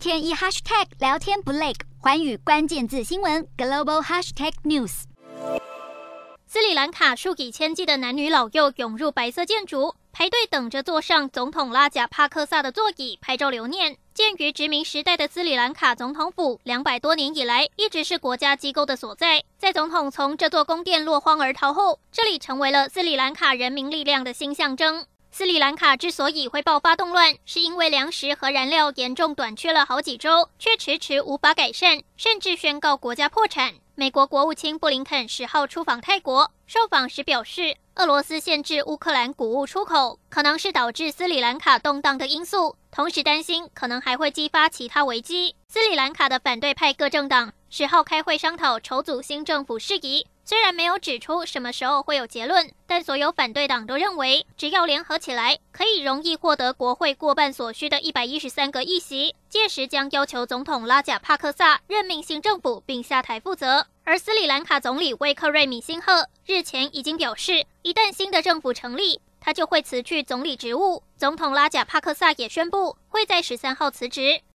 天一 hashtag 聊天不累，寰宇关键字新闻 global hashtag news。斯里兰卡数以千计的男女老幼涌入白色建筑，排队等着坐上总统拉贾帕克萨的座椅拍照留念。建于殖民时代的斯里兰卡总统府，两百多年以来一直是国家机构的所在。在总统从这座宫殿落荒而逃后，这里成为了斯里兰卡人民力量的新象征。斯里兰卡之所以会爆发动乱，是因为粮食和燃料严重短缺了好几周，却迟迟无法改善，甚至宣告国家破产。美国国务卿布林肯十号出访泰国，受访时表示，俄罗斯限制乌克兰谷物出口，可能是导致斯里兰卡动荡的因素，同时担心可能还会激发其他危机。斯里兰卡的反对派各政党十号开会商讨筹组新政府事宜。虽然没有指出什么时候会有结论，但所有反对党都认为，只要联合起来，可以容易获得国会过半所需的一百一十三个议席。届时将要求总统拉贾帕克萨任命新政府并下台负责。而斯里兰卡总理威克瑞米辛赫日前已经表示，一旦新的政府成立，他就会辞去总理职务。总统拉贾帕克萨也宣布会在十三号辞职。